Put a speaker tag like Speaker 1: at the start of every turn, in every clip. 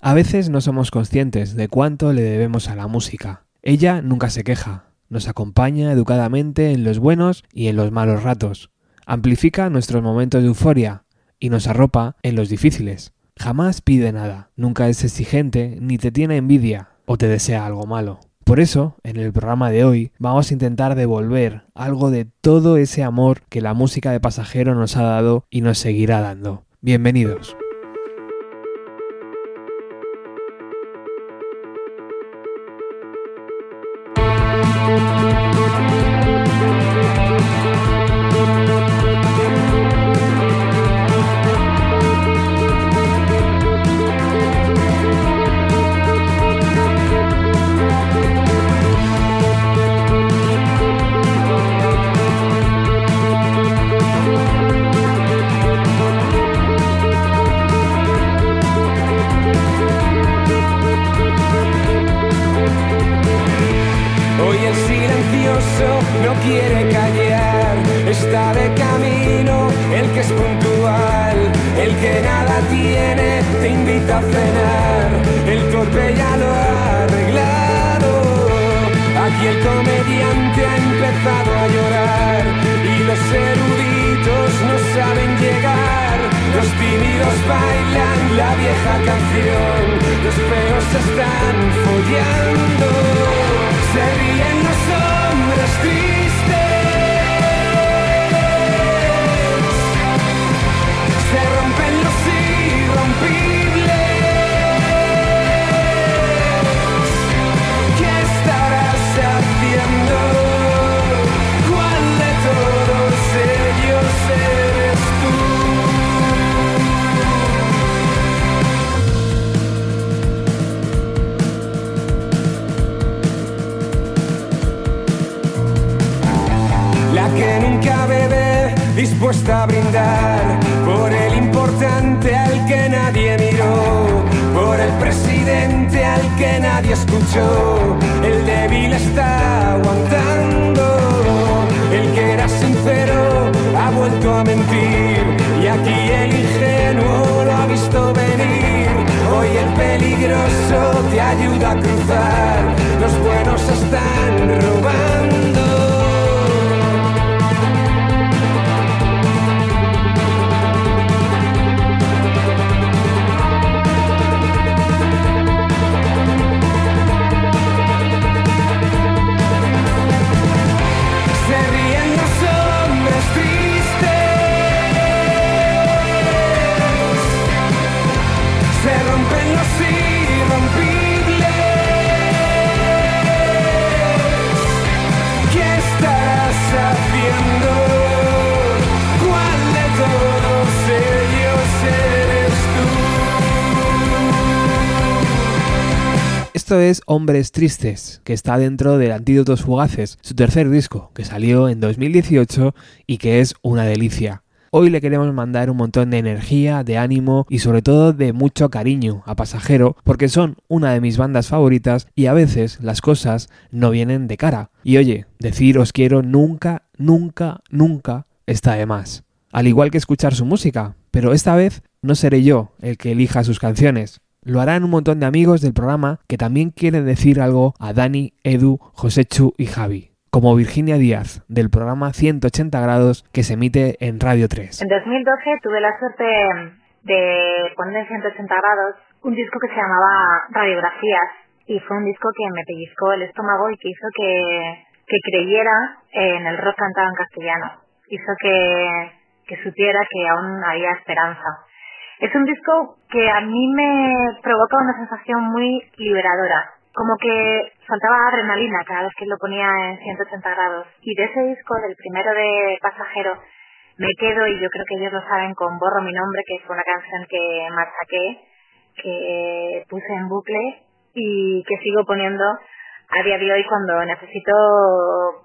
Speaker 1: A veces no somos conscientes de cuánto le debemos a la música. Ella nunca se queja, nos acompaña educadamente en los buenos y en los malos ratos, amplifica nuestros momentos de euforia y nos arropa en los difíciles. Jamás pide nada, nunca es exigente ni te tiene envidia o te desea algo malo. Por eso, en el programa de hoy, vamos a intentar devolver algo de todo ese amor que la música de pasajero nos ha dado y nos seguirá dando. Bienvenidos. Es Hombres Tristes, que está dentro de Antídotos Fugaces, su tercer disco, que salió en 2018 y que es una delicia. Hoy le queremos mandar un montón de energía, de ánimo y sobre todo de mucho cariño a Pasajero, porque son una de mis bandas favoritas y a veces las cosas no vienen de cara. Y oye, decir os quiero nunca, nunca, nunca está de más. Al igual que escuchar su música, pero esta vez no seré yo el que elija sus canciones. Lo harán un montón de amigos del programa que también quieren decir algo a Dani, Edu, Josechu y Javi, como Virginia Díaz del programa 180 grados que se emite en Radio 3.
Speaker 2: En 2012 tuve la suerte de poner en 180 grados un disco que se llamaba Radiografías y fue un disco que me pellizcó el estómago y que hizo que, que creyera en el rock cantado en castellano. Hizo que, que supiera que aún había esperanza. Es un disco que a mí me provoca una sensación muy liberadora, como que saltaba adrenalina cada vez que lo ponía en 180 grados. Y de ese disco, del primero de Pasajero, me quedo, y yo creo que ellos lo saben, con Borro mi nombre, que fue una canción que machaqué, que puse en bucle y que sigo poniendo a día de hoy cuando necesito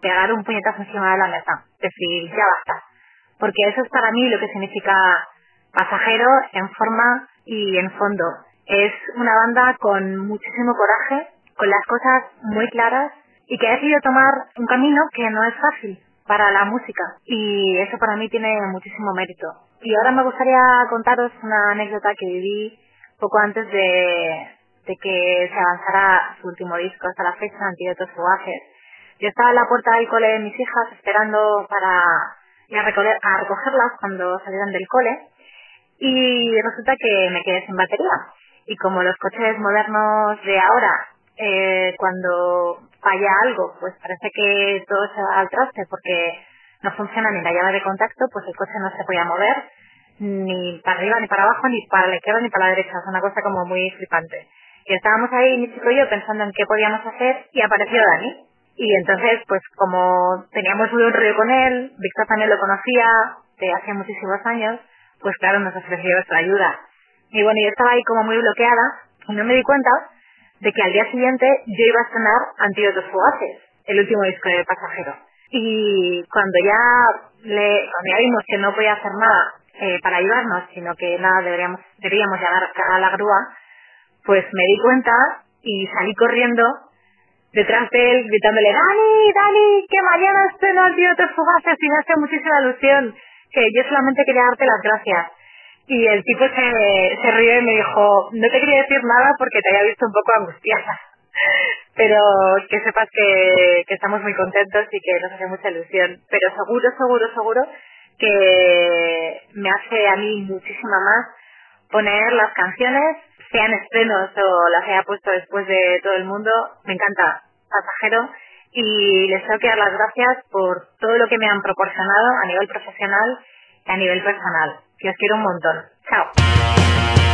Speaker 2: pegar un puñetazo encima de la mesa. Decir, ya basta. Porque eso es para mí lo que significa pasajero en forma y en fondo. Es una banda con muchísimo coraje, con las cosas muy claras y que ha decidido tomar un camino que no es fácil para la música y eso para mí tiene muchísimo mérito. Y ahora me gustaría contaros una anécdota que viví poco antes de, de que se avanzara su último disco hasta la fecha, Antídotos Fugaces. Yo estaba en la puerta del cole de mis hijas esperando para ir a, a recogerlas cuando salieran del cole y resulta que me quedé sin batería. Y como los coches modernos de ahora, eh, cuando falla algo, pues parece que todo se va al traste porque no funciona ni la llave de contacto, pues el coche no se podía mover ni para arriba, ni para abajo, ni para la izquierda, ni para la derecha. Es una cosa como muy flipante. Y estábamos ahí, mi chico y yo, pensando en qué podíamos hacer y apareció Dani. Y entonces, pues como teníamos muy buen rollo con él, Víctor también lo conocía de hace muchísimos años, pues claro, nos ofreció su ayuda. Y bueno, yo estaba ahí como muy bloqueada y no me di cuenta de que al día siguiente yo iba a estrenar Antídotos Fugaces, el último disco de Pasajero. Y cuando ya vimos que no podía hacer nada eh, para ayudarnos, sino que nada deberíamos, deberíamos a la grúa, pues me di cuenta y salí corriendo detrás de él gritándole, Dani, Dani, que mañana estreno Antídotos Fugaces y me hace muchísima ilusión que yo solamente quería darte las gracias. Y el tipo se, se rió y me dijo, no te quería decir nada porque te había visto un poco angustiada. Pero que sepas que, que estamos muy contentos y que nos hace mucha ilusión. Pero seguro, seguro, seguro que me hace a mí muchísima más poner las canciones, sean estrenos o las haya puesto después de todo el mundo. Me encanta Pasajero y les tengo que dar las gracias por todo lo que me han proporcionado a nivel profesional y a nivel personal. Que os quiero un montón. Chao.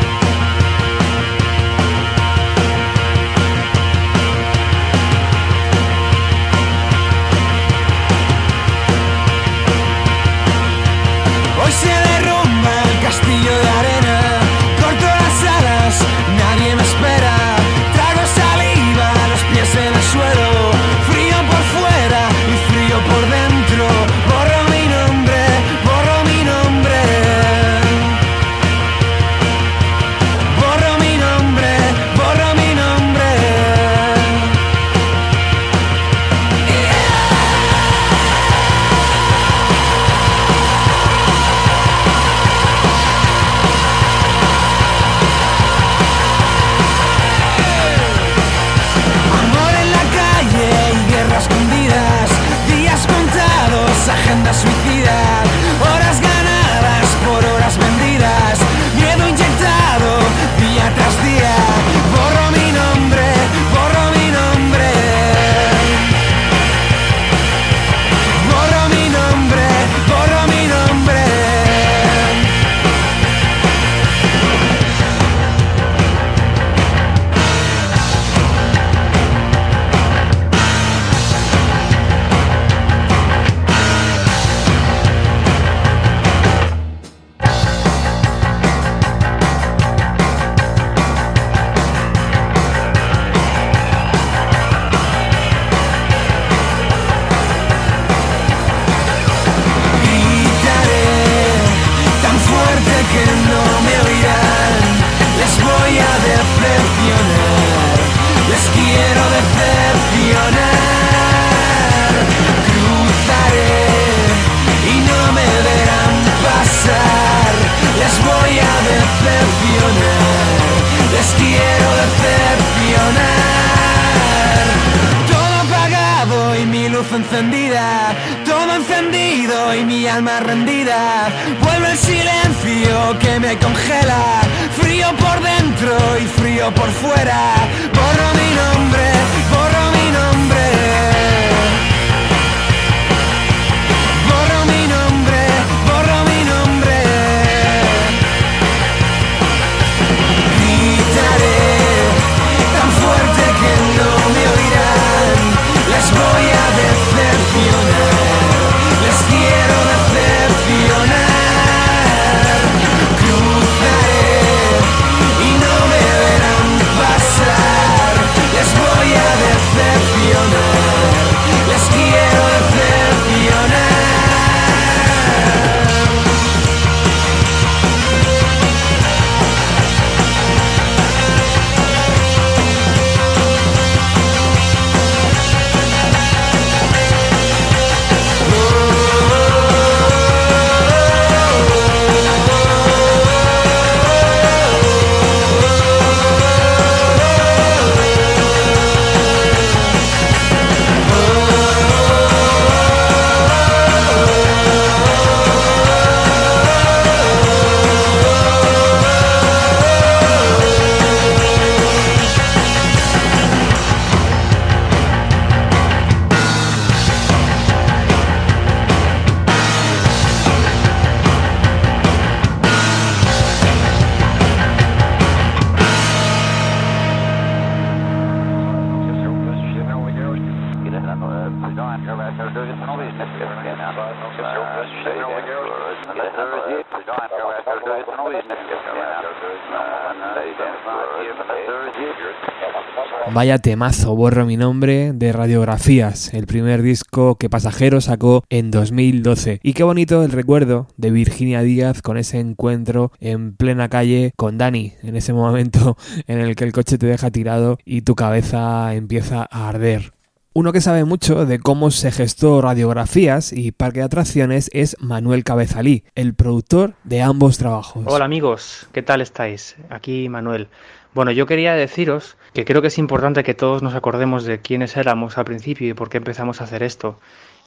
Speaker 3: Vaya temazo, borro mi nombre, de Radiografías, el primer disco que Pasajero sacó en 2012. Y qué bonito el recuerdo de Virginia Díaz con ese encuentro en plena calle con Dani, en ese momento en el que el coche te deja tirado y tu cabeza empieza a arder. Uno que sabe mucho de cómo se gestó radiografías y parque de atracciones es Manuel Cabezalí, el productor de ambos trabajos.
Speaker 4: Hola amigos, ¿qué tal estáis? Aquí Manuel. Bueno, yo quería deciros que creo que es importante que todos nos acordemos de quiénes éramos al principio y por qué empezamos a hacer esto.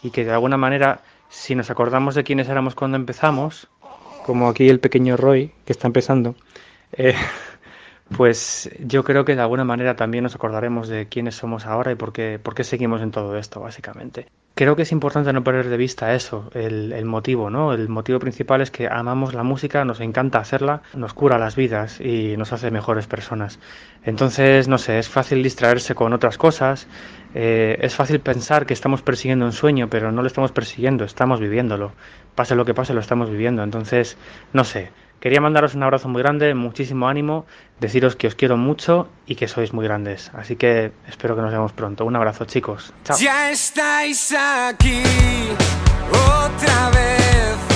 Speaker 4: Y que de alguna manera, si nos acordamos de quiénes éramos cuando empezamos, como aquí el pequeño Roy, que está empezando, eh, pues yo creo que de alguna manera también nos acordaremos de quiénes somos ahora y por qué, seguimos en todo esto, básicamente. Creo que es importante no perder de vista eso, el, el, motivo, ¿no? El motivo principal es que amamos la música, nos encanta hacerla, nos cura las vidas y nos hace mejores personas. Entonces, no sé, es fácil distraerse con otras cosas, eh, es fácil pensar que estamos persiguiendo un sueño, pero no lo estamos persiguiendo, estamos viviéndolo. Pase lo que pase, lo estamos viviendo. Entonces, no sé, Quería mandaros un abrazo muy grande, muchísimo ánimo, deciros que os quiero mucho y que sois muy grandes. Así que espero que nos vemos pronto. Un abrazo, chicos. Chao.
Speaker 1: Ya estáis aquí otra vez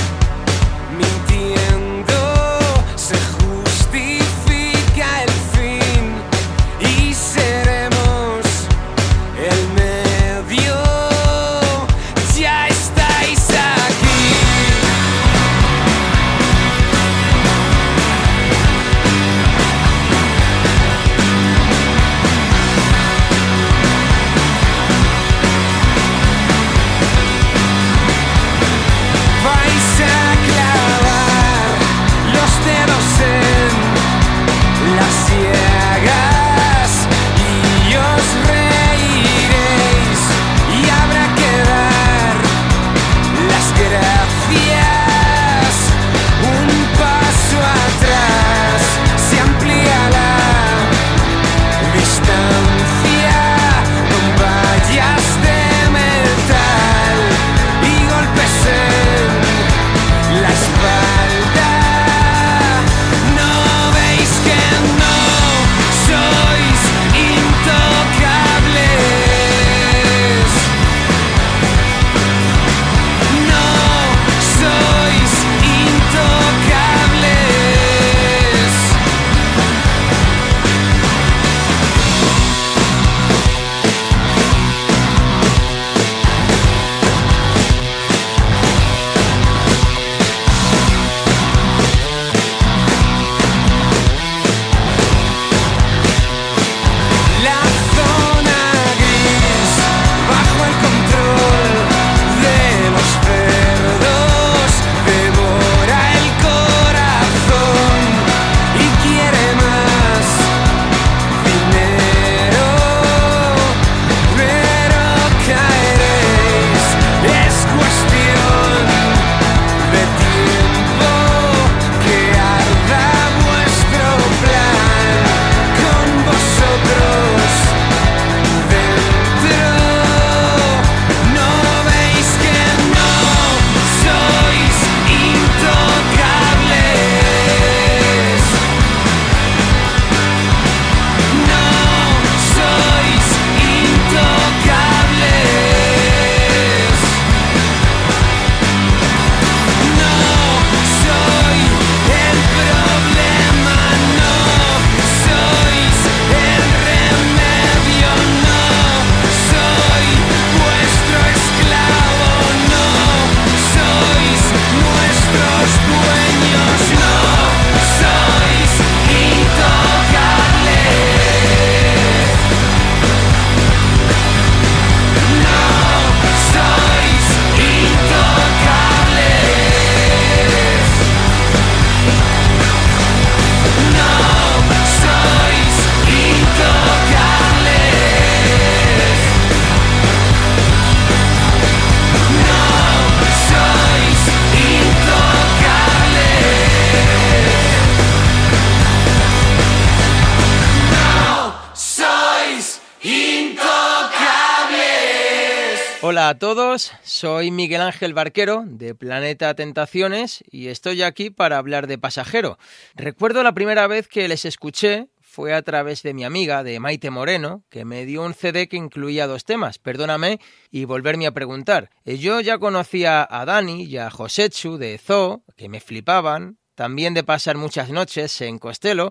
Speaker 5: Ángel Barquero de Planeta Tentaciones y estoy aquí para hablar de Pasajero. Recuerdo la primera vez que les escuché fue a través de mi amiga, de Maite Moreno, que me dio un CD que incluía dos temas, Perdóname y Volverme a Preguntar. Eh, yo ya conocía a Dani y a Josetsu de Zoo, que me flipaban, también de pasar muchas noches en Costello,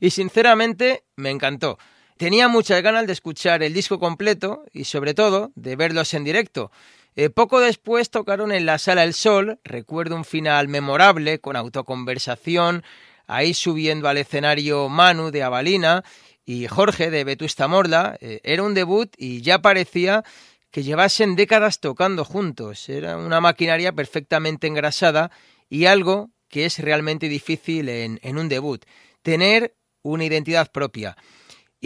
Speaker 5: y sinceramente me encantó. Tenía muchas ganas de escuchar el disco completo y sobre todo de verlos en directo. Eh, poco después tocaron en la Sala El Sol, recuerdo un final memorable con autoconversación, ahí subiendo al escenario Manu de Avalina y Jorge de Vetusta Morla. Eh, era un debut y ya parecía que llevasen décadas tocando juntos. Era una maquinaria perfectamente engrasada y algo que es realmente difícil en, en un debut, tener una identidad propia.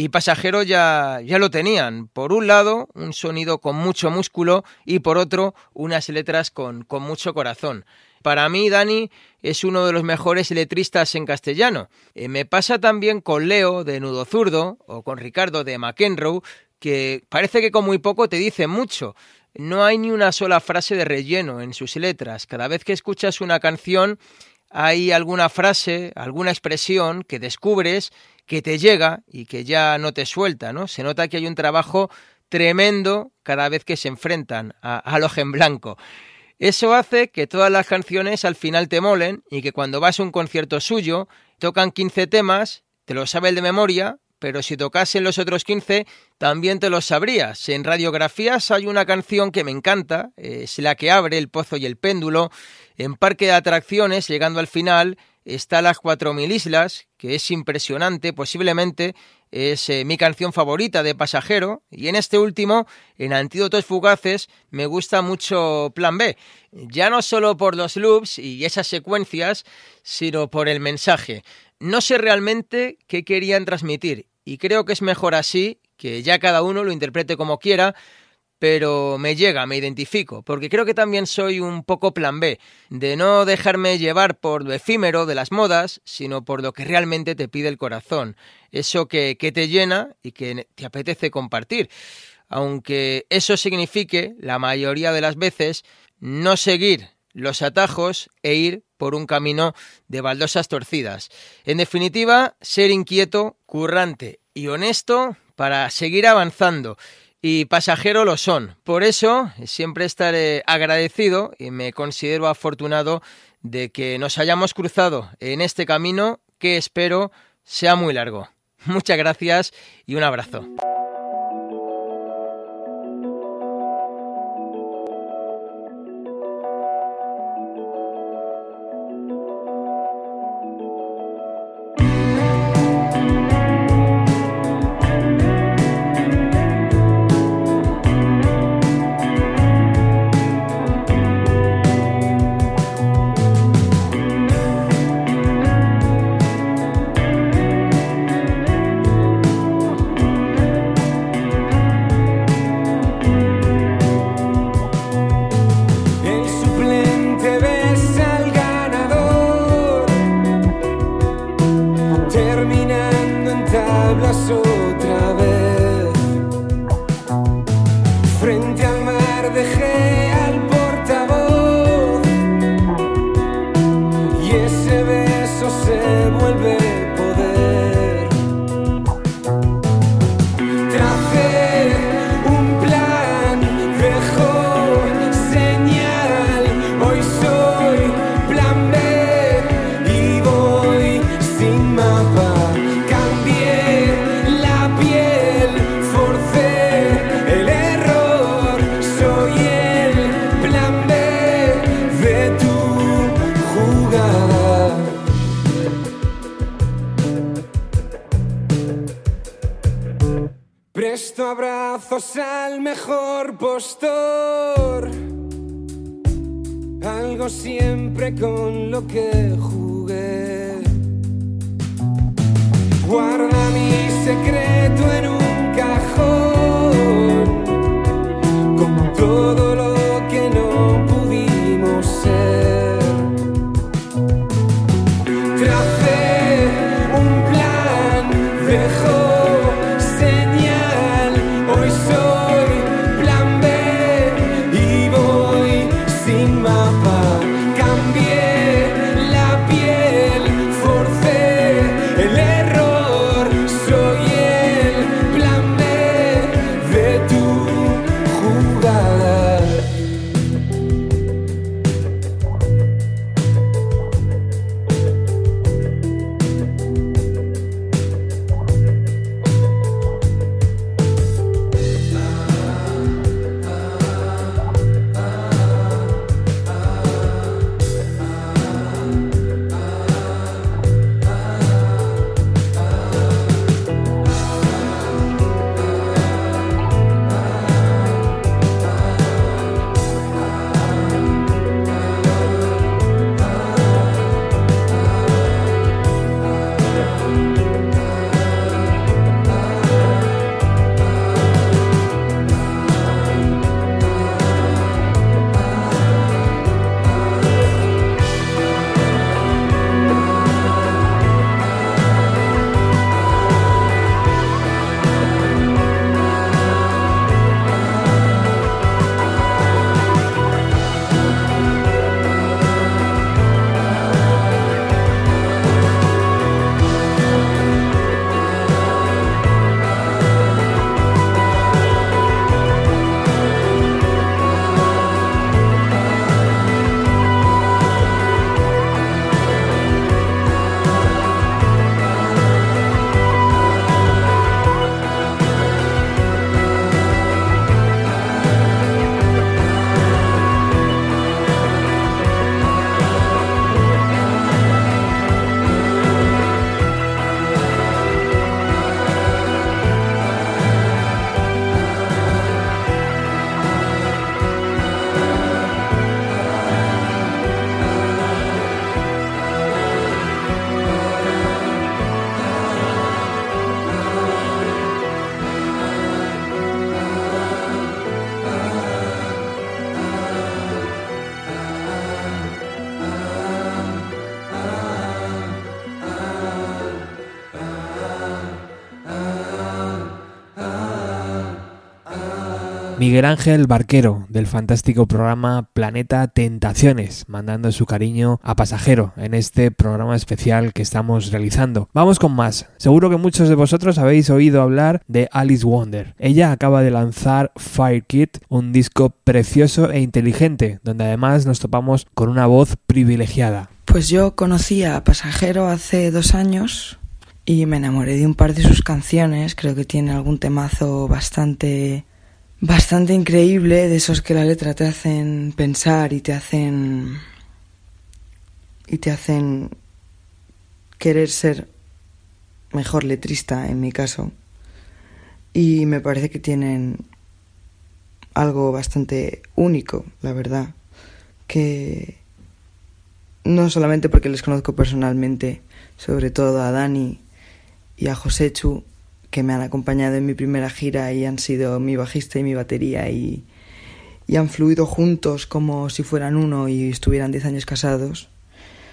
Speaker 5: Y Pasajero ya, ya lo tenían. Por un lado, un sonido con mucho músculo y por otro, unas letras con, con mucho corazón. Para mí, Dani es uno de los mejores letristas en castellano. Eh, me pasa también con Leo de Nudo Zurdo o con Ricardo de McEnroe, que parece que con muy poco te dice mucho. No hay ni una sola frase de relleno en sus letras. Cada vez que escuchas una canción hay alguna frase, alguna expresión que descubres que te llega y que ya no te suelta, ¿no? Se nota que hay un trabajo tremendo cada vez que se enfrentan a, a en blanco. Eso hace que todas las canciones al final te molen y que cuando vas a un concierto suyo tocan 15 temas, te lo sabes de memoria, pero si tocasen los otros 15 también te los sabrías. En radiografías hay una canción que me encanta, es la que abre el pozo y el péndulo. En Parque de Atracciones, llegando al final, está Las Cuatro Mil Islas, que es impresionante, posiblemente es eh, mi canción favorita de Pasajero, y en este último, en Antídotos Fugaces, me gusta mucho Plan B, ya no solo por los loops y esas secuencias, sino por el mensaje. No sé realmente qué querían transmitir, y creo que es mejor así, que ya cada uno lo interprete como quiera, pero me llega, me identifico, porque creo que también soy un poco plan B, de no dejarme llevar por lo efímero de las modas, sino por lo que realmente te pide el corazón, eso que, que te llena y que te apetece compartir, aunque eso signifique, la mayoría de las veces, no seguir los atajos e ir por un camino de baldosas torcidas. En definitiva, ser inquieto, currante y honesto para seguir avanzando y pasajero lo son. Por eso siempre estaré agradecido y me considero afortunado de que nos hayamos cruzado en este camino que espero sea muy largo. Muchas gracias y un abrazo.
Speaker 3: Miguel Ángel Barquero, del fantástico programa Planeta Tentaciones, mandando su cariño a pasajero en este programa especial que estamos realizando. Vamos con más. Seguro que muchos de vosotros habéis oído hablar de Alice Wonder. Ella acaba de lanzar Fire Kit, un disco precioso e inteligente, donde además nos topamos con una voz privilegiada.
Speaker 6: Pues yo conocí a Pasajero hace dos años y me enamoré de un par de sus canciones. Creo que tiene algún temazo bastante bastante increíble, de esos que la letra te hacen pensar y te hacen y te hacen querer ser mejor letrista en mi caso. Y me parece que tienen algo bastante único, la verdad, que no solamente porque les conozco personalmente, sobre todo a Dani y a Josechu, que me han acompañado en mi primera gira y han sido mi bajista y mi batería y, y han fluido juntos como si fueran uno y estuvieran diez años casados,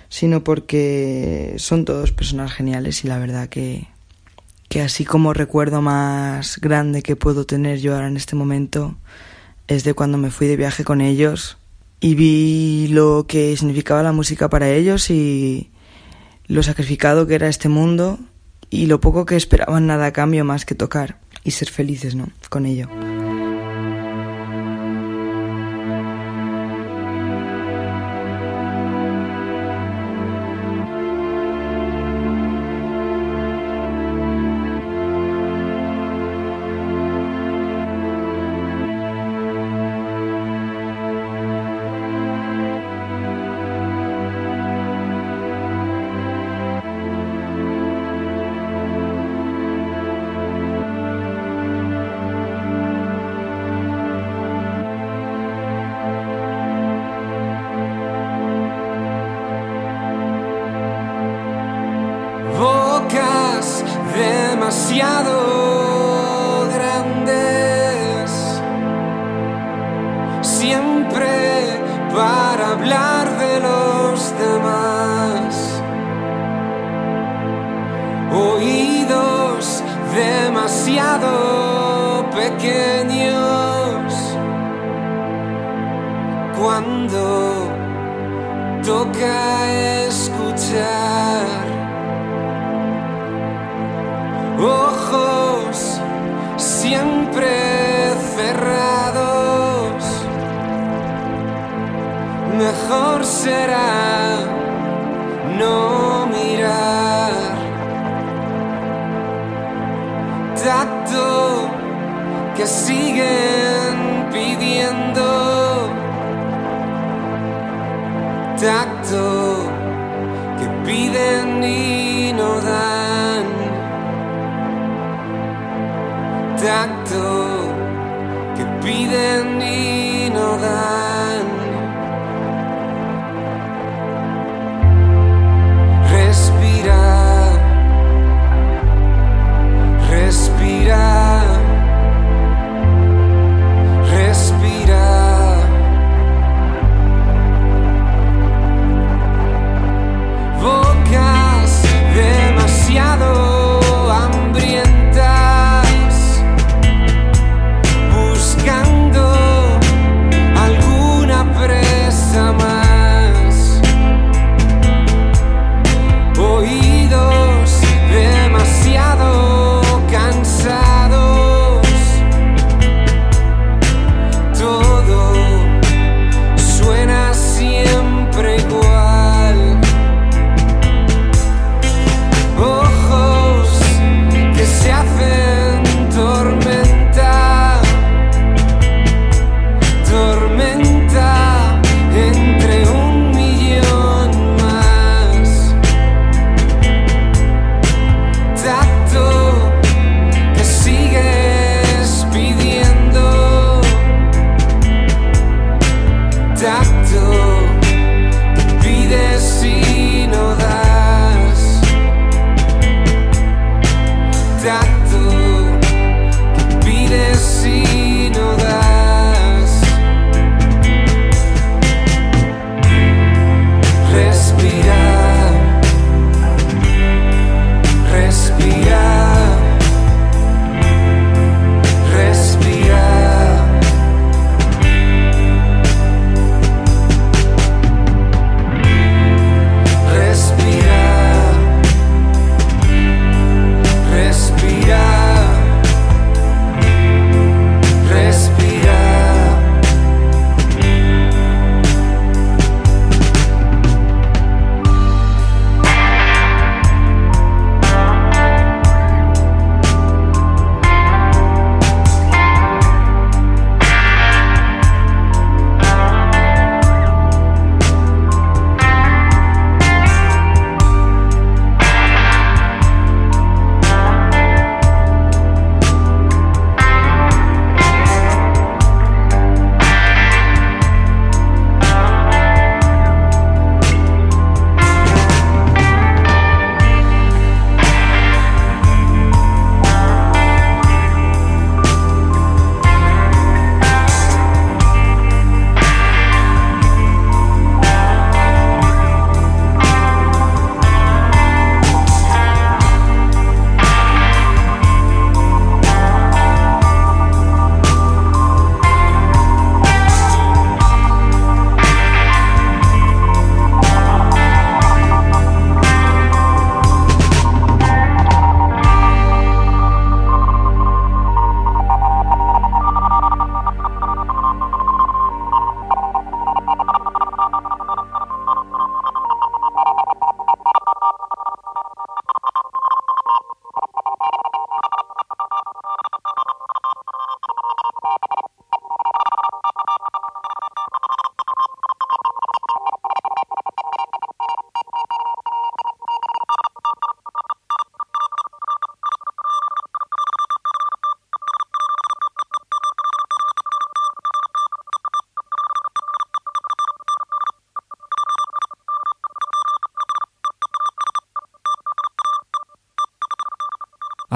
Speaker 6: sino porque son todos personas geniales y la verdad que, que así como recuerdo más grande que puedo tener yo ahora en este momento es de cuando me fui de viaje con ellos y vi lo que significaba la música para ellos y lo sacrificado que era este mundo y lo poco que esperaban nada a cambio más que tocar y ser felices, ¿no? Con ello.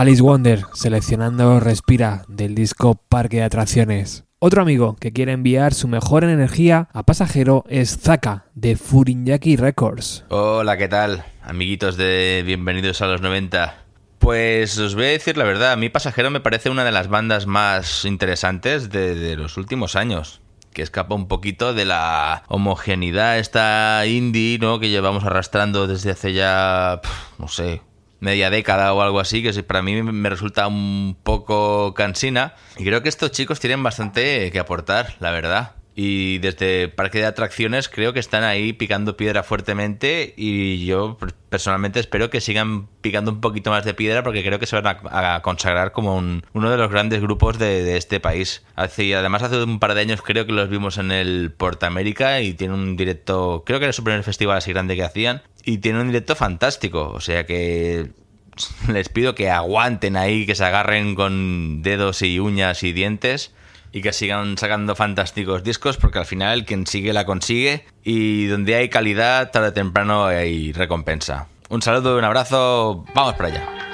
Speaker 3: Alice Wonder seleccionando Respira del disco Parque de Atracciones. Otro amigo que quiere enviar su mejor energía a pasajero es Zaka de Furinyaki Records.
Speaker 7: Hola, ¿qué tal? Amiguitos de Bienvenidos a los 90. Pues os voy a decir la verdad, a mí Pasajero me parece una de las bandas más interesantes de, los últimos años que escapa un poquito de la homogeneidad esta indie, ¿no? Que llevamos arrastrando desde hace ya, no sé, media década o algo así, que para mí me resulta un poco cansina. Y creo que estos chicos tienen bastante que aportar, la verdad. Y desde Parque de Atracciones creo que están ahí picando piedra fuertemente y yo personalmente espero que sigan picando un poquito más de piedra porque creo que se van a, consagrar como uno de los grandes grupos de, este país. Hace, además hace un par de años creo que los vimos en el América y tiene un directo, creo que era su primer festival así grande que hacían y tiene un directo fantástico. O sea que les pido que aguanten ahí, que se agarren con dedos y uñas y dientes y que sigan sacando fantásticos discos porque al final quien sigue la consigue y donde hay calidad tarde o temprano hay recompensa. Un saludo, un abrazo, vamos para allá.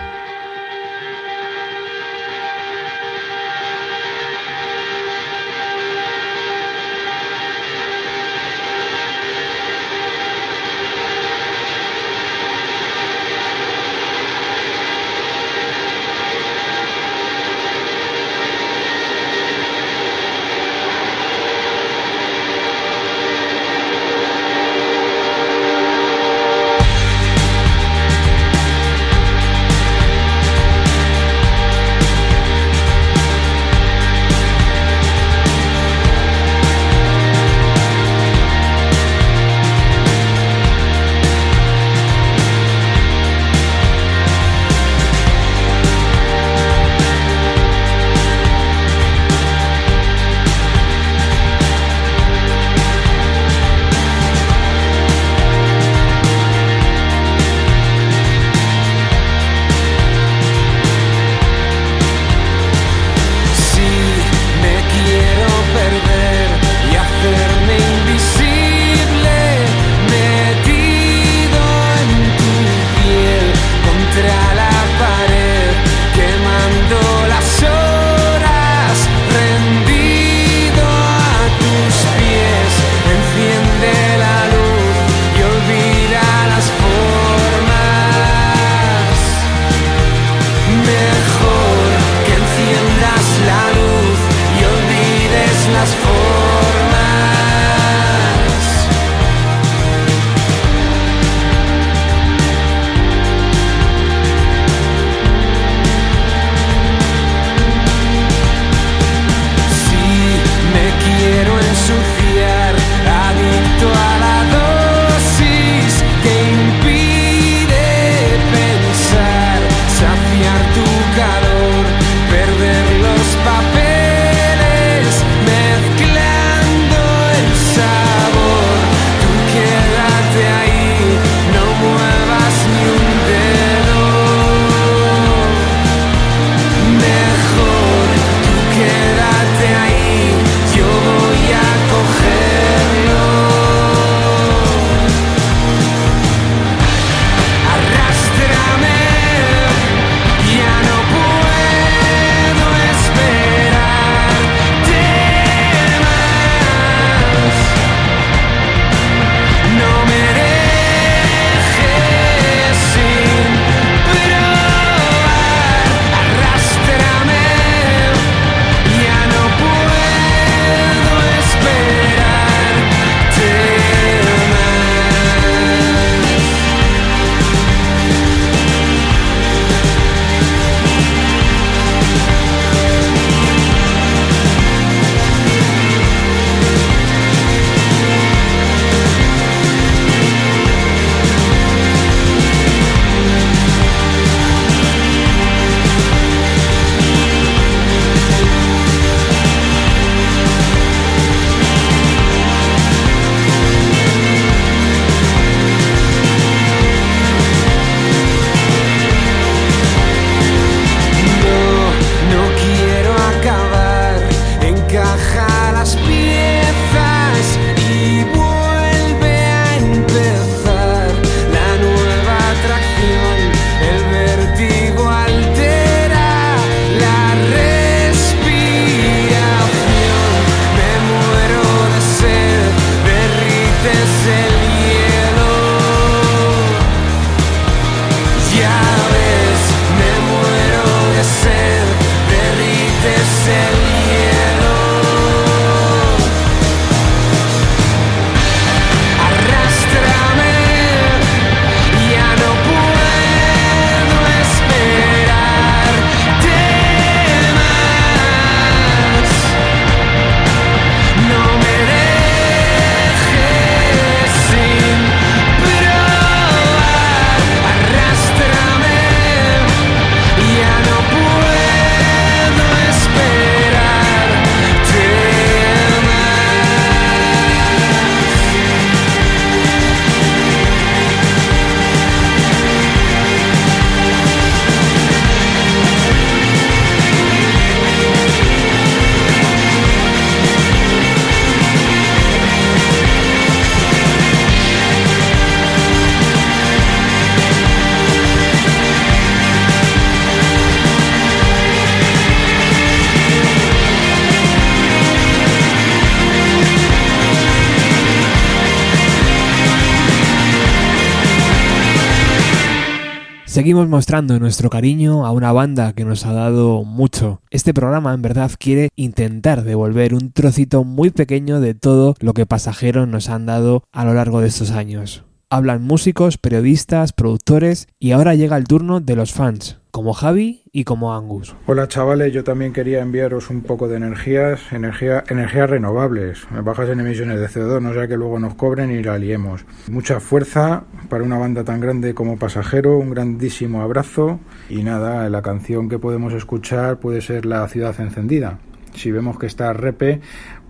Speaker 3: Seguimos mostrando nuestro cariño a una banda que nos ha dado mucho. Este programa en verdad quiere intentar devolver un trocito muy pequeño de todo lo que pasajeros nos han dado a lo largo de estos años. Hablan músicos, periodistas, productores y ahora llega el turno de los fans como Javi y como Angus.
Speaker 1: Hola chavales, yo también quería enviaros un poco de energías, energía, energías renovables, bajas en emisiones de CO2, no sea que luego nos cobren y la liemos. Mucha fuerza para una banda tan grande como Pasajero, un grandísimo abrazo y nada, la canción que podemos escuchar puede ser La ciudad encendida. Si vemos que está repe,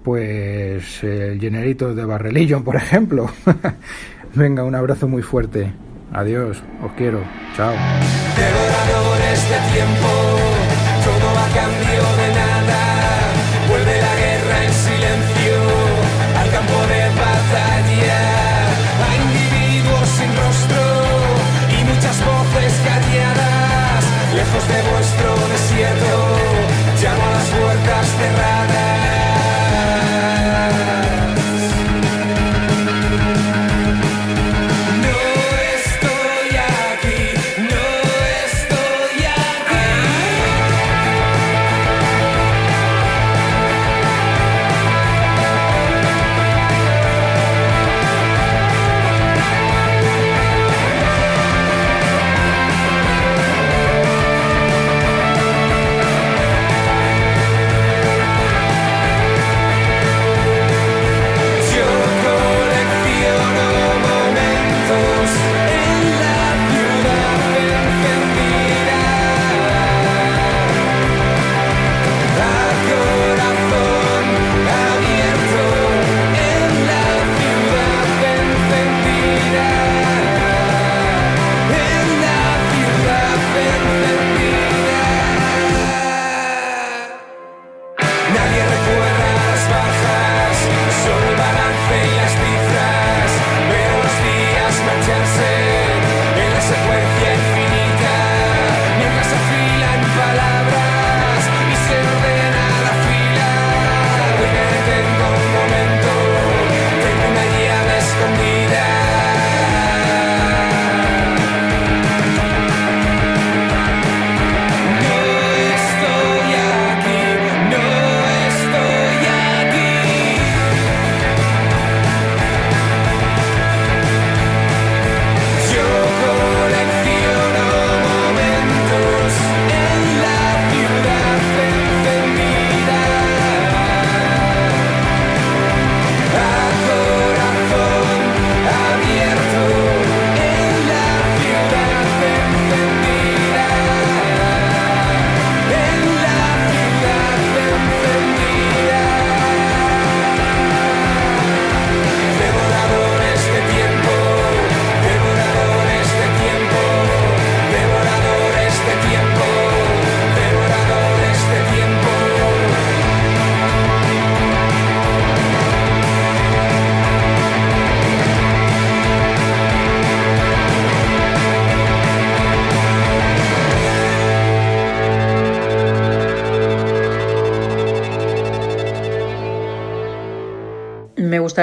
Speaker 1: pues el generito de Barrelillon, por ejemplo. Venga, un abrazo muy fuerte. Adiós, os quiero. Chao.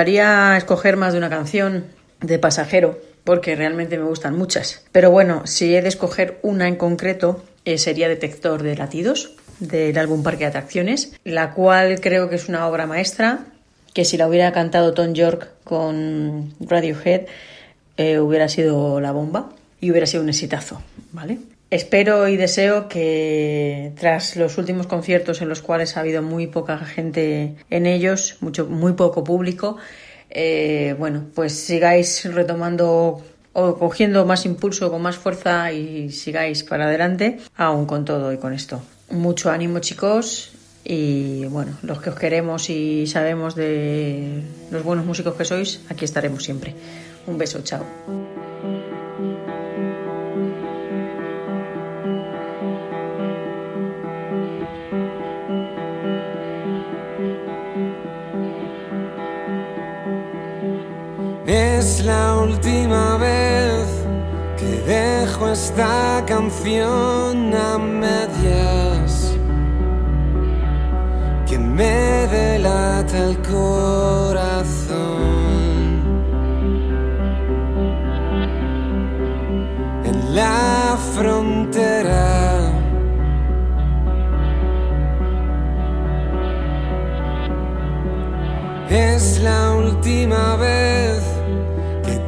Speaker 8: Gustaría escoger más de una canción de pasajero, porque realmente me gustan muchas. Pero bueno, si he de escoger una en concreto, eh, sería Detector de Latidos, del álbum Parque de Atracciones, la cual creo que es una obra maestra, que si la hubiera cantado Tom York con Radiohead, eh, hubiera sido la bomba y hubiera sido un exitazo, ¿vale? Espero y deseo que tras los últimos conciertos en los cuales ha habido muy poca gente en ellos, mucho, muy poco público, eh, bueno, pues sigáis retomando o cogiendo más impulso, con más fuerza y sigáis para adelante, aún con todo y con esto. Mucho ánimo chicos y bueno, los que os queremos y sabemos de los buenos músicos que sois, aquí estaremos siempre. Un beso, chao.
Speaker 9: Es la última vez que dejo esta canción a medias. Que me delata el corazón. En la frontera.
Speaker 1: Es la última vez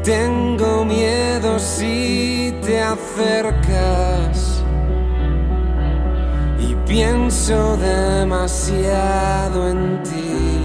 Speaker 1: tengo miedo si te acercas. Y pienso demasiado en ti.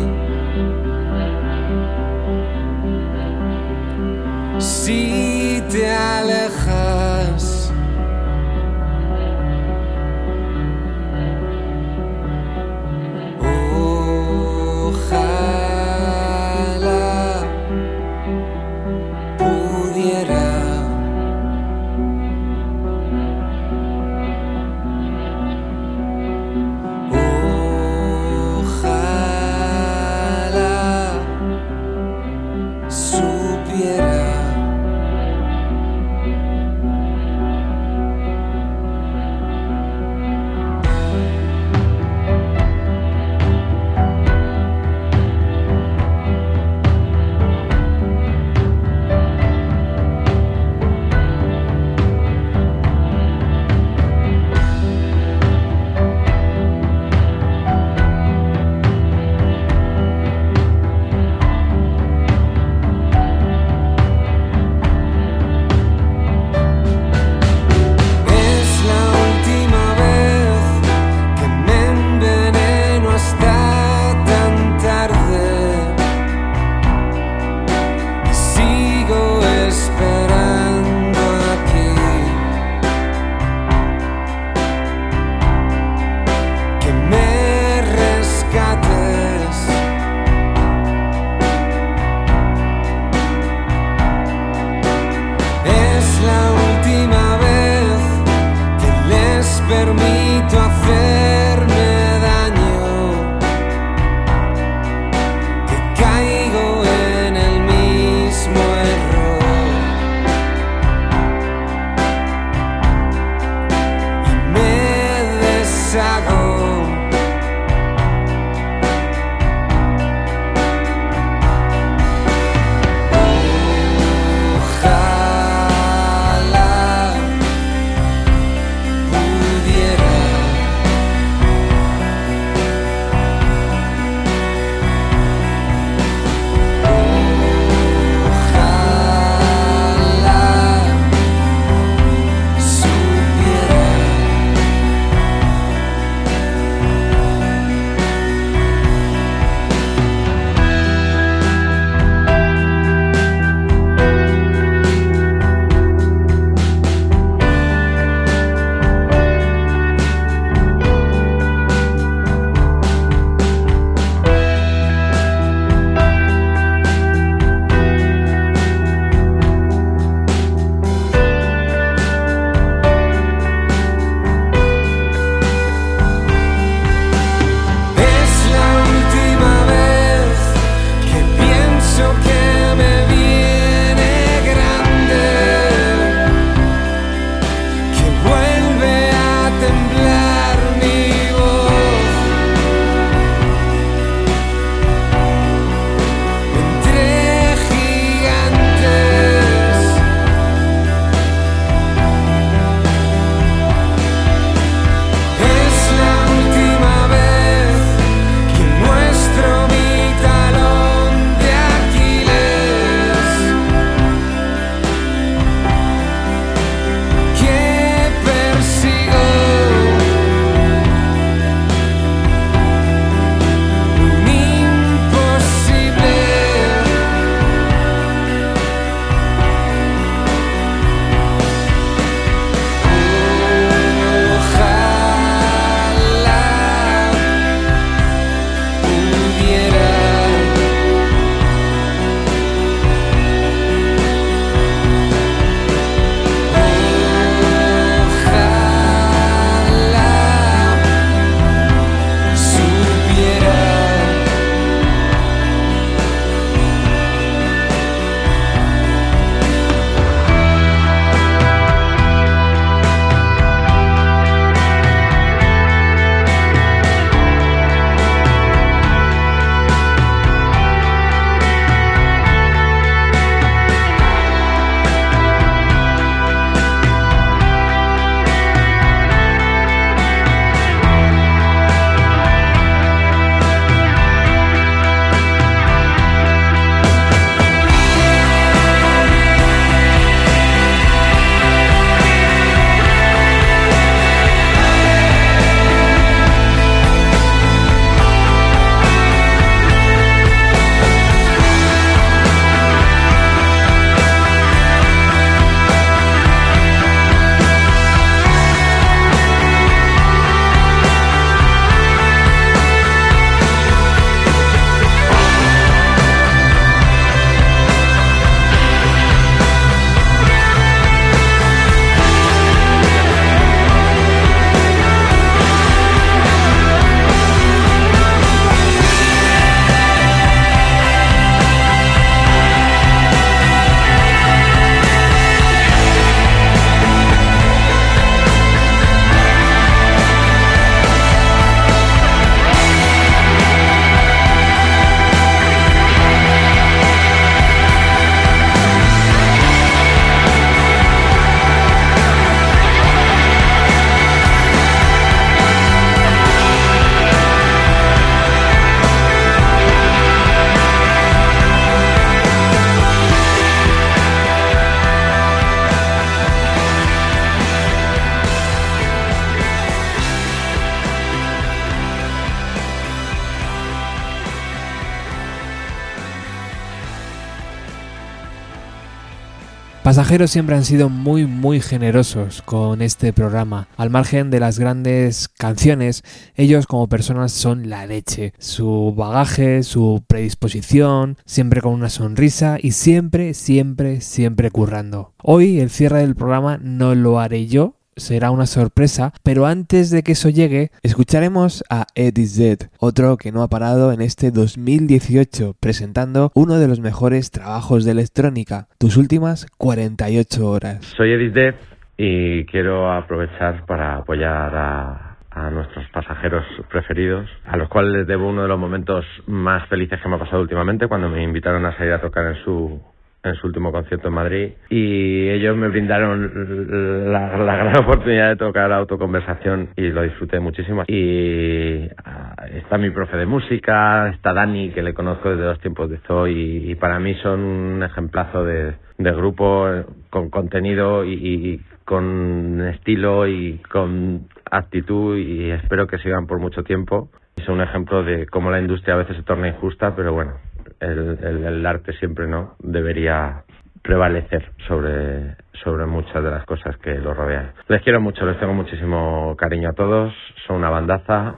Speaker 3: Pasajeros siempre han sido muy muy generosos con este programa. Al margen de las grandes canciones, ellos como personas son la leche. Su bagaje, su predisposición, siempre con una sonrisa y siempre, siempre, siempre currando. Hoy el cierre del programa no lo haré yo, será una sorpresa, pero antes de que eso llegue, escucharemos a Eddie Z, otro que no ha parado en este 2018, presentando uno de los mejores trabajos de electrónica, tus últimas 48 horas.
Speaker 1: Soy Eddie Z y quiero aprovechar para apoyar a, nuestros pasajeros preferidos, a los cuales les debo uno de los momentos más felices que me ha pasado últimamente, cuando me invitaron a salir a tocar en su en su último concierto en Madrid y ellos me brindaron la, gran oportunidad de tocar autoconversación y lo disfruté muchísimo. Y ah, está mi profe de música está Dani que le conozco desde los tiempos de Zoe y, para mí son un ejemplazo de, grupo con contenido y, con estilo y con actitud y espero que sigan por mucho tiempo. Son un ejemplo de cómo la industria a veces se torna injusta pero bueno el, el, arte siempre no debería prevalecer sobre, sobre muchas de las cosas que lo rodean. Les quiero mucho, les tengo muchísimo cariño a todos, son una bandaza.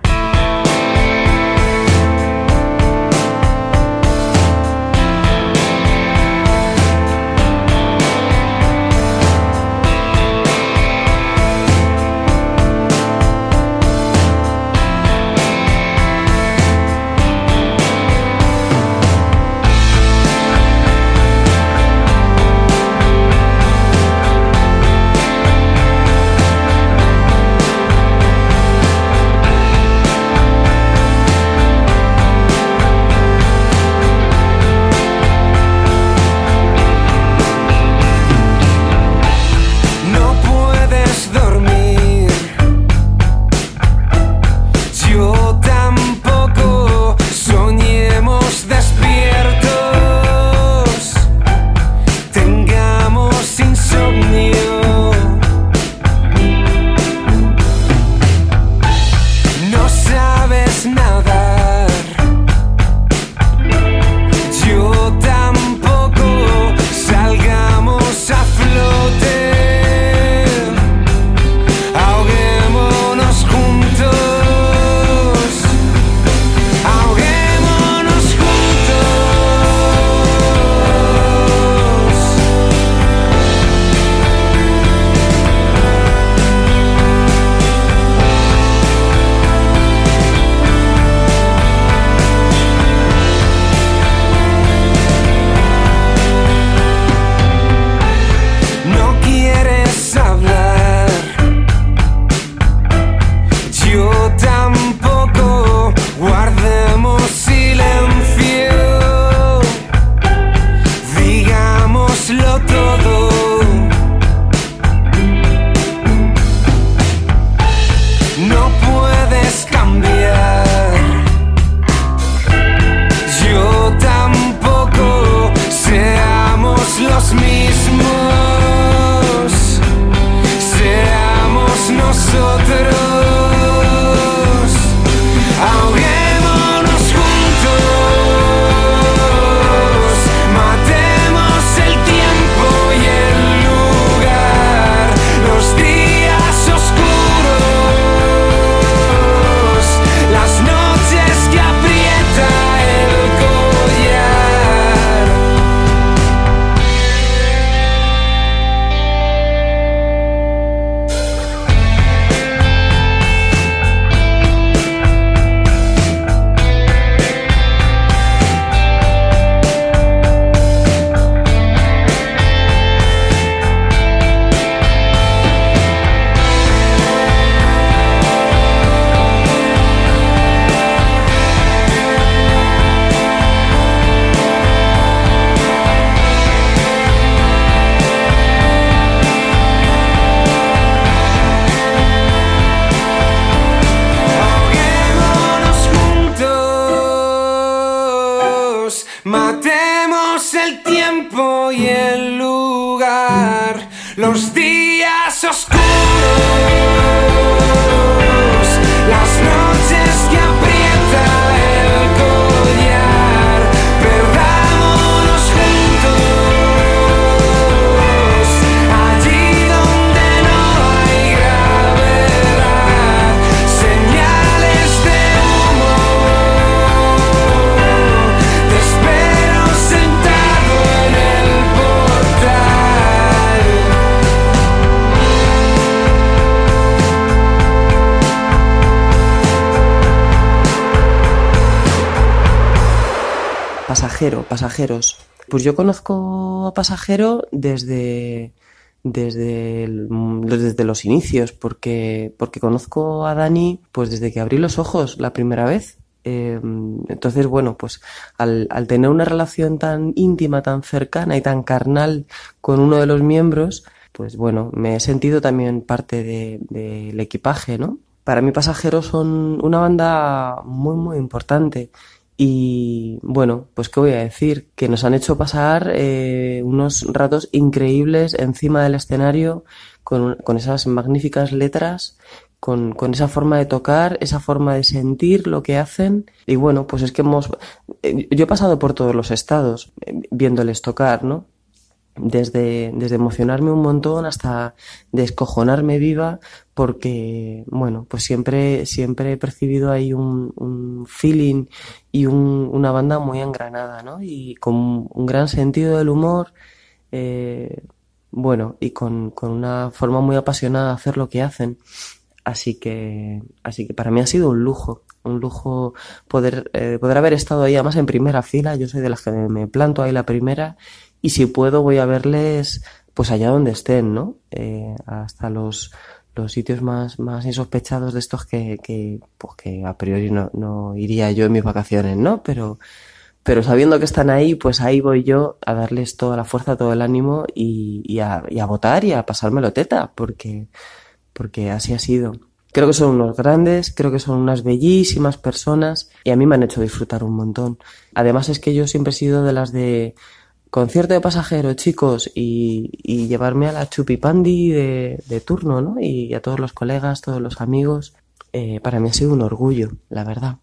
Speaker 10: Pasajero, pasajeros. Pues yo conozco a Pasajero desde, desde, desde los inicios, porque, porque conozco a Dani pues desde que abrí los ojos la primera vez. Em, entonces, bueno, pues al, al, tener una relación tan íntima, tan cercana y tan carnal con uno de los miembros, pues bueno, me he sentido también parte del de, equipaje, ¿no? Para mí Pasajeros son una banda muy, muy importante y bueno, pues qué voy a decir, que nos han hecho pasar eh, unos ratos increíbles encima del escenario con, con esas magníficas letras, con, con, esa forma de tocar, esa forma de sentir lo que hacen. Y bueno, pues es que hemos... Eh, yo he pasado por todos los estados eh, viéndoles tocar, ¿no? Desde, desde emocionarme un montón hasta descojonarme viva porque, bueno, pues siempre, siempre he percibido ahí un, feeling y un, una banda muy engranada, ¿no? Y con un gran sentido del humor, eh, bueno, y con, con una forma muy apasionada de hacer lo que hacen. Así que, así que para mí ha sido un lujo, un lujo poder, eh, poder haber estado ahí además en primera fila. Yo soy de las que me planto ahí la primera y si puedo voy a verles pues allá donde estén, ¿no? Eh, hasta los, los sitios más, más insospechados de estos que, que, pues que a priori no, no iría yo en mis vacaciones, ¿no? Pero, pero sabiendo que están ahí, pues ahí voy yo a darles toda la fuerza, todo el ánimo y, y, a, a votar y a pasármelo teta, porque, porque así ha sido. Creo que son unos grandes, creo que son unas bellísimas personas y a mí me han hecho disfrutar un montón. Además es que yo siempre he sido de las de concierto de pasajeros, chicos, y, llevarme a la chupipandi de, de turno, ¿no? Y a todos los colegas, todos los amigos, eh, para mí ha sido un orgullo, la verdad.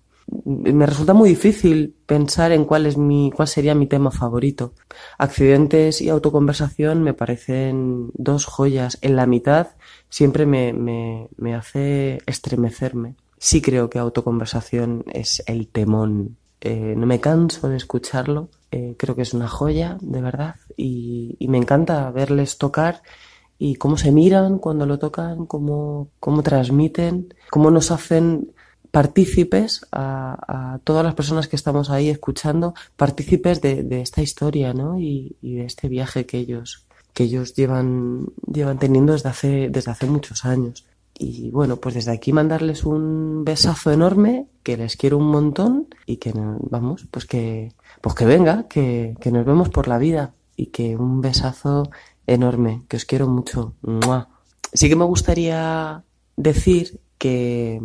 Speaker 10: Me resulta muy difícil pensar en cuál es mi, cuál sería mi tema favorito. Accidentes y autoconversación me parecen dos joyas. En la mitad siempre me, me, me hace estremecerme. Sí creo que autoconversación es el temón. Eh, no me canso de escucharlo eh, creo que es una joya, de verdad, y, me encanta verles tocar y cómo se miran cuando lo tocan, cómo, cómo transmiten, cómo nos hacen partícipes a, todas las personas que estamos ahí escuchando, partícipes de, de esta historia, ¿no? Y, y, de este viaje que ellos, que ellos llevan, llevan teniendo desde hace, desde hace muchos años. Y bueno, pues desde aquí mandarles un besazo enorme, que les quiero un montón y que, vamos, pues que, pues que venga, que, que nos vemos por la vida y que un besazo enorme, que os quiero mucho. Sí que me gustaría decir que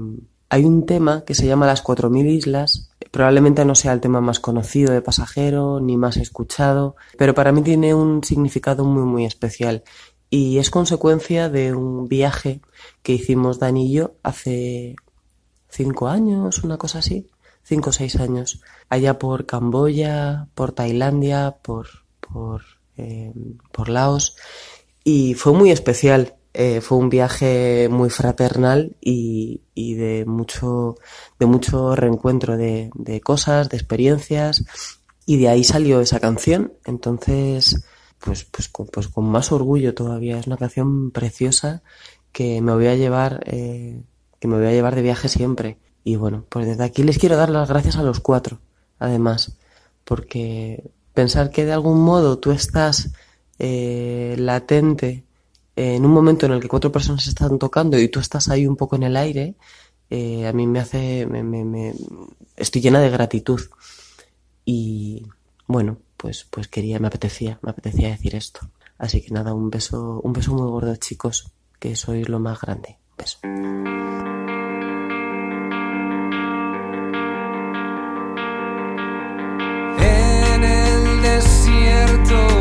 Speaker 10: hay un tema que se llama Las 4.000 Islas. Probablemente no sea el tema más conocido de pasajero ni más escuchado, pero para mí tiene un significado muy muy especial y es consecuencia de un viaje que hicimos Dani y yo hace cinco años, una cosa así, cinco o seis años, allá por Camboya, por Tailandia, por, por, eh, por Laos y fue muy especial. Eh, fue un viaje muy fraternal y, y, de mucho de mucho reencuentro de, de cosas, de experiencias y de ahí salió esa canción. Entonces pues, pues, con, pues con más orgullo todavía. Es una canción preciosa que me voy a llevar, eh, que me voy a llevar de viaje siempre. Y bueno, pues desde aquí les quiero dar las gracias a los cuatro, además, porque pensar que de algún modo tú estás eh, latente en un momento en el que cuatro personas están tocando y tú estás ahí un poco en el aire, eh, a mí me hace, me, me, me, estoy llena de gratitud. Y bueno, pues, pues quería, me apetecía, me apetecía decir esto. Así que nada, un beso, un beso muy gordo, chicos, que sois lo más grande. Un beso.
Speaker 1: En el desierto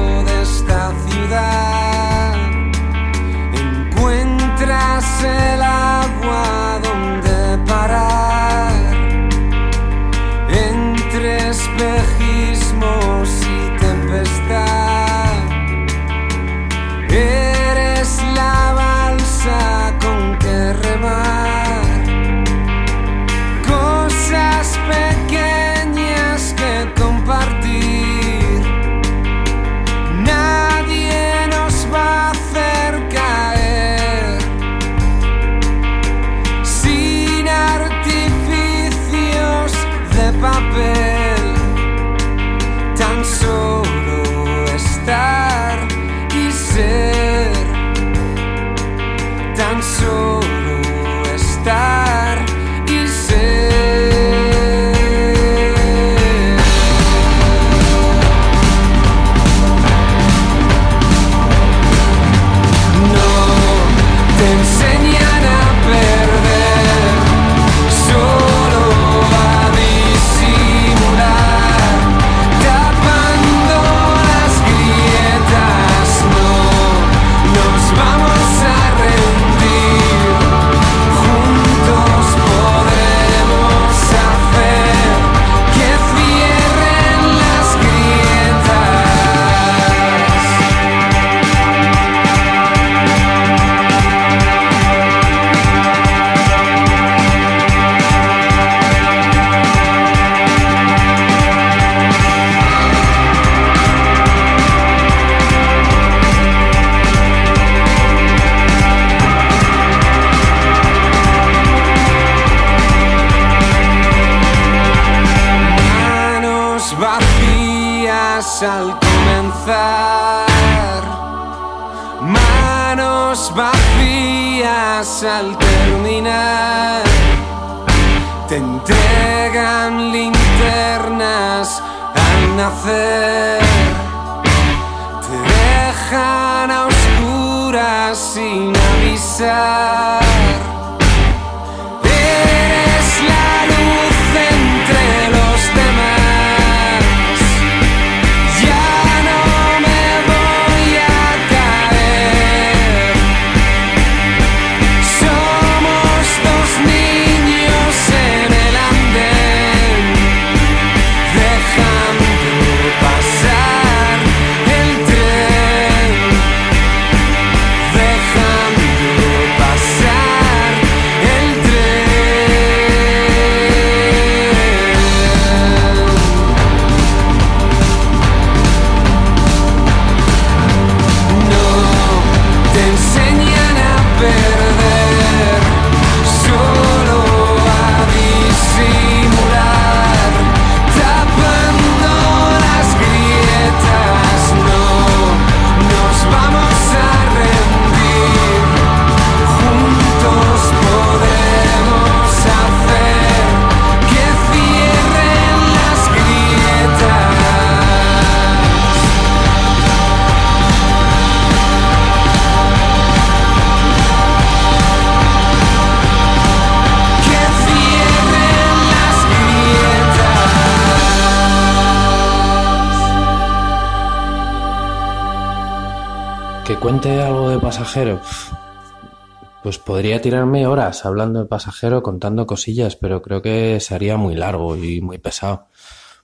Speaker 11: podría tirarme horas hablando de pasajero, contando cosillas, pero creo que se haría muy largo y muy pesado.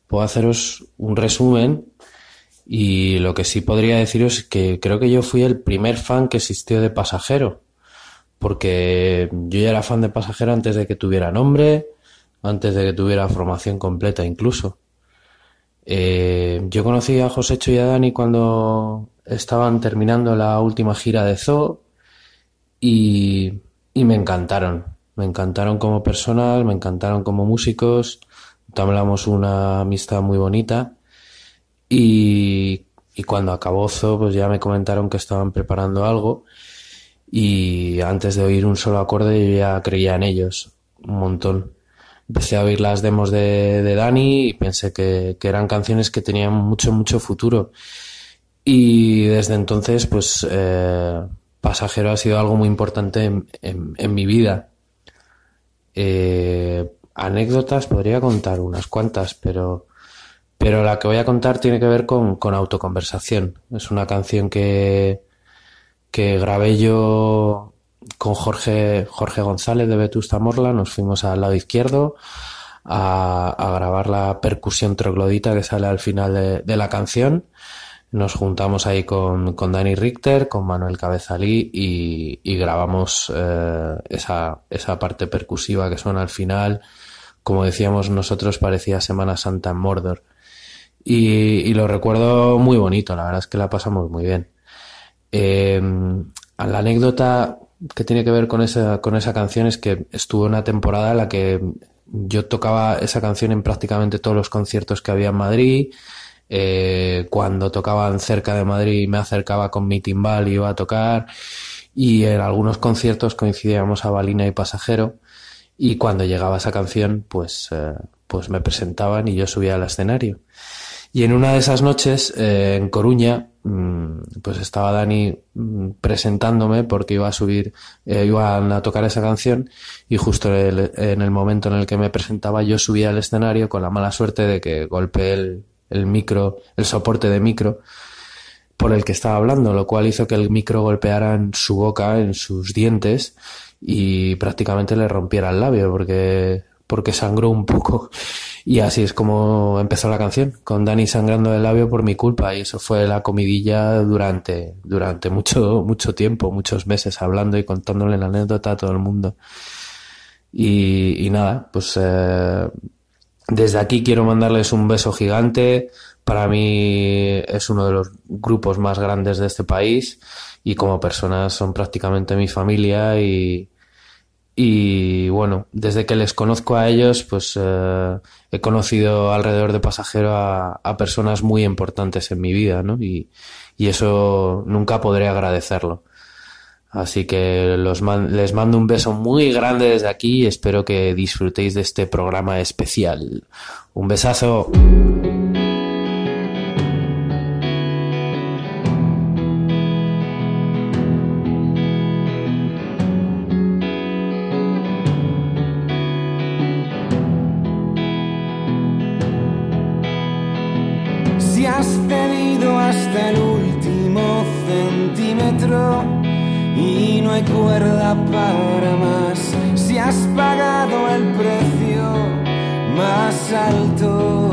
Speaker 11: Puedo haceros un resumen y lo que sí podría deciros es que creo que yo fui el primer fan que existió de pasajero. Porque yo ya era fan de pasajero antes de que tuviera nombre, antes de que tuviera formación completa incluso. Eh, yo conocí a Josécho y a Dani cuando estaban terminando la última gira de Zoo y, y me encantaron. Me encantaron como personas, me encantaron como músicos. Entablamos una amistad muy bonita y, cuando acabó Zoo pues ya me comentaron que estaban preparando algo y antes de oír un solo acorde yo ya creía en ellos un montón. Empecé a oír las demos de, de Dani y pensé que, que eran canciones que tenían mucho, mucho futuro. Y desde entonces, pues, eh, Pasajero ha sido algo muy importante en, mi vida. Eh, anécdotas podría contar unas cuantas, pero, pero la que voy a contar tiene que ver con, con autoconversación. Es una canción que, que grabé yo con Jorge, Jorge González de Vetusta Morla. Nos fuimos al lado izquierdo a, a grabar la percusión troglodita que sale al final de la canción. Nos juntamos ahí con, con Dani Richter, con Manuel Cabezalí y, y grabamos eh, esa, esa parte percusiva que suena al final. Como decíamos nosotros, parecía Semana Santa en Mordor. Y, lo recuerdo muy bonito, la verdad es que la pasamos muy bien. Eh, la anécdota que tiene que ver con esa, con esa canción es que estuve una temporada en la que yo tocaba esa canción en prácticamente todos los conciertos que había en Madrid. Eh, cuando tocaban cerca de Madrid me acercaba con mi timbal y iba a tocar. Y en algunos conciertos coincidíamos a Balina y Pasajero. Y cuando llegaba esa canción, pues, eh, pues me presentaban y yo subía al escenario. Y en una de esas noches, eh, en Coruña, mm, pues estaba Dani mm, presentándome porque iba a subir, iban a tocar esa canción y justo en el momento en el que me presentaba yo subía al escenario con la mala suerte de que golpeé el, el micro, el soporte de micro por el que estaba hablando, lo cual hizo que el micro golpeara en su boca, en sus dientes y prácticamente le rompiera el labio porque, porque sangró un poco. Y así es como empezó la canción, con Dani sangrando el labio por mi culpa y eso fue la comidilla durante, durante mucho, mucho tiempo, muchos meses hablando y contándole la anécdota a todo el mundo. Y, y nada, pues eh, desde aquí quiero mandarles un beso gigante. Para mí es uno de los grupos más grandes de este país y como personas son prácticamente mi familia y, Y bueno, desde que les conozco a ellos, pues eh, he conocido alrededor de pasajero a, a, personas muy importantes en mi vida, ¿no? Y, y eso nunca podré agradecerlo. Así que los les mando un beso muy grande desde aquí y espero que disfrutéis de este programa especial. Un besazo.
Speaker 1: Más alto,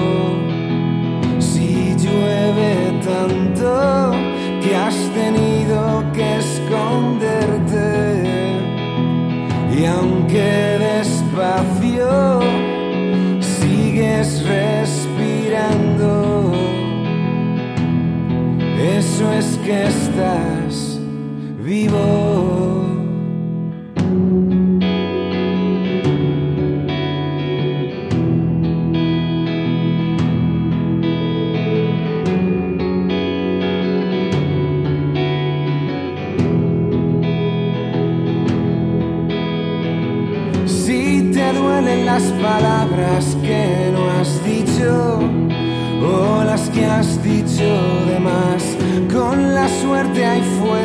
Speaker 1: si llueve tanto que has tenido que esconderte. Y aunque despacio sigues respirando, eso es que estás que has dicho de más, con la suerte ahí fuera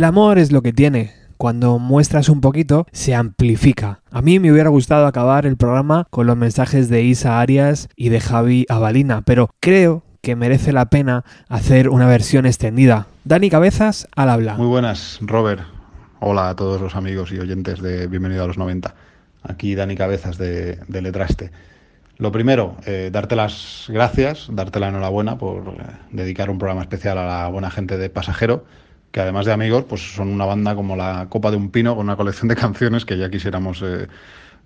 Speaker 1: el
Speaker 3: amor es lo que tiene. Cuando muestras un poquito, se amplifica. A mí me hubiera gustado acabar el programa con los mensajes de Isa Arias y de Javi Avalina, pero creo que merece la pena hacer una versión extendida. Dani Cabezas al habla.
Speaker 12: Muy buenas, Robert. Hola a todos los amigos y oyentes de Bienvenido a los 90. Aquí Dani Cabezas de, de Letraste. Lo primero, eh, darte las gracias, darte la enhorabuena por eh, dedicar un programa especial a la buena gente de Pasajero, que además de amigos, pues son una banda como la Copa de un Pino, con una colección de canciones que ya quisiéramos eh,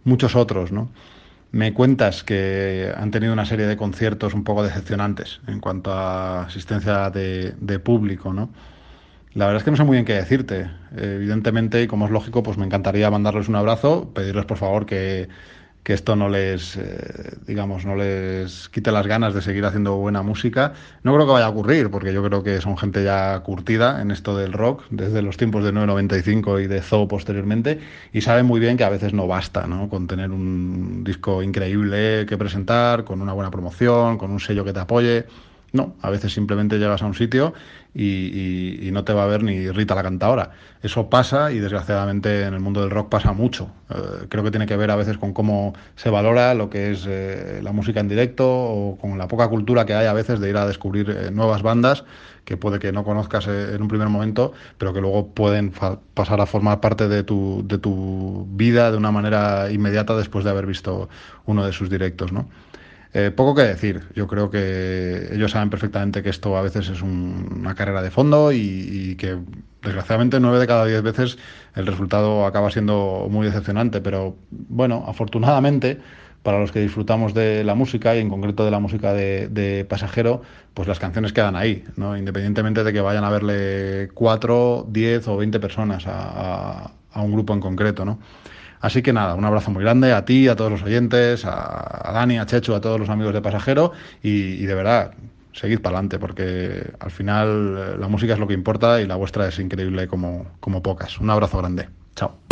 Speaker 12: muchos otros, ¿no? Me cuentas que han tenido una serie de conciertos un poco decepcionantes en cuanto a asistencia de, de público, ¿no? La verdad es que no sé muy bien qué decirte. Evidentemente, y como es lógico, pues me encantaría mandarles un abrazo, pedirles por favor que que esto no les, eh, digamos, no les quite las ganas de seguir haciendo buena música. No creo que vaya a ocurrir, porque yo creo que son gente ya curtida en esto del rock, desde los tiempos de 995 y de Zoo posteriormente, y saben muy bien que a veces no basta, ¿no? Con tener un disco increíble que presentar, con una buena promoción, con un sello que te apoye. No, a veces simplemente llegas a un sitio y, no te va a ver ni Rita la cantadora. Eso pasa y desgraciadamente en el mundo del rock pasa mucho. Eh, creo que tiene que ver a veces con cómo se valora lo que es eh, la música en directo o con la poca cultura que hay a veces de ir a descubrir eh, nuevas bandas que puede que no conozcas en un primer momento, pero que luego pueden pasar a formar parte de tu, de tu vida de una manera inmediata después de haber visto uno de sus directos, ¿no? Eh, poco que decir. Yo creo que ellos saben perfectamente que esto a veces es una carrera de fondo y, que desgraciadamente nueve de cada diez veces el resultado acaba siendo muy decepcionante. Pero bueno, afortunadamente para los que disfrutamos de la música y en concreto de la música de, pasajero, pues las canciones quedan ahí, ¿no? independientemente de que vayan a verle cuatro, diez o veinte personas a, a un grupo en concreto. ¿no? Así que nada, un abrazo muy grande a ti, a todos los oyentes, a, Dani, a Chechu, a todos los amigos de Pasajero y, de verdad, seguid para adelante porque al final eh, la música es lo que importa y la vuestra es increíble como, como pocas. Un abrazo grande. Chao.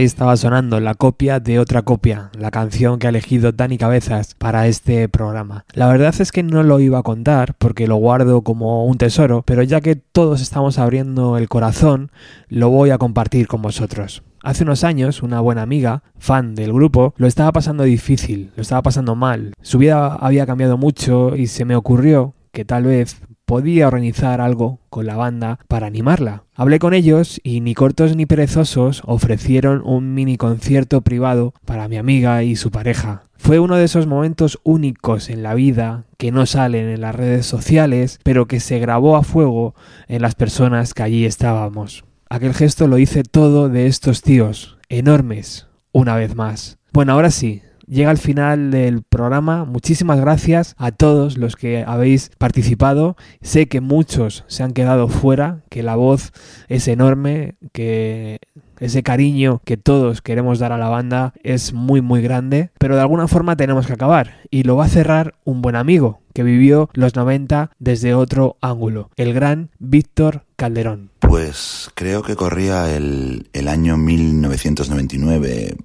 Speaker 3: Ahí estaba sonando la copia de otra copia, la canción que ha elegido Dani Cabezas para este programa. La verdad es que no lo iba a contar porque lo guardo como un tesoro, pero ya que todos estamos abriendo el corazón, lo voy a compartir con vosotros. Hace unos años, una buena amiga, fan del grupo, lo estaba pasando difícil, lo estaba pasando mal. Su vida había cambiado mucho y se me ocurrió que tal vez podía organizar algo con la banda para animarla. Hablé con ellos y ni cortos ni perezosos ofrecieron un mini concierto privado para mi amiga y su pareja. Fue uno de esos momentos únicos en la vida que no salen en las redes sociales, pero que se grabó a fuego en las personas que allí estábamos. Aquel gesto lo hice todo de estos tíos, enormes, una vez más. Bueno, ahora sí, llega el final del programa. Muchísimas gracias a todos los que habéis participado. Sé que muchos se han quedado fuera, que la voz es enorme, que ese cariño que todos queremos dar a la banda es muy muy grande, pero de alguna forma tenemos que acabar y lo va a cerrar un buen amigo que vivió los 90 desde otro ángulo, el gran Víctor Calderón.
Speaker 13: Pues creo que corría el, el año 1999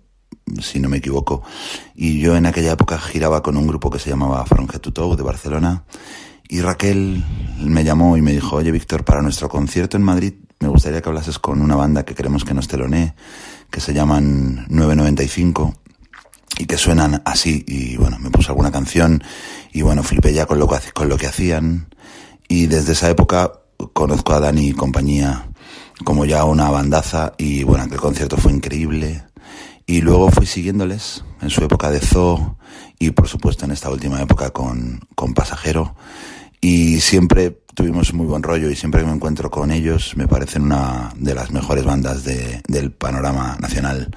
Speaker 13: si no me equivoco. Y yo en aquella época giraba con un grupo que se llamaba to Toe de Barcelona. Y Raquel me llamó y me dijo, oye Víctor, para nuestro concierto en Madrid me gustaría que hablases con una banda que queremos que nos telonee, que se llaman 995 y que suenan así. Y bueno, me puso alguna canción y bueno, flipé ya con lo que, con lo que hacían. Y desde esa época conozco a Dani y compañía como ya una bandaza y bueno, aquel concierto fue increíble. Y luego fui siguiéndoles en su época de zoo y por supuesto en esta última época con, con Pasajero. Y siempre tuvimos muy buen rollo y siempre que me encuentro con ellos me parecen una de las mejores bandas de, del panorama nacional.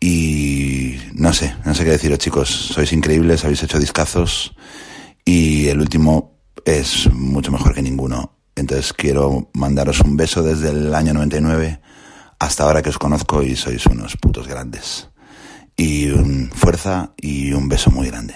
Speaker 13: Y no sé, no sé qué deciros chicos, sois increíbles, habéis hecho discazos y el último es mucho mejor que ninguno. Entonces quiero mandaros un beso desde el año 99 hasta ahora que os conozco y sois unos putos grandes. Y un fuerza y un beso muy grande.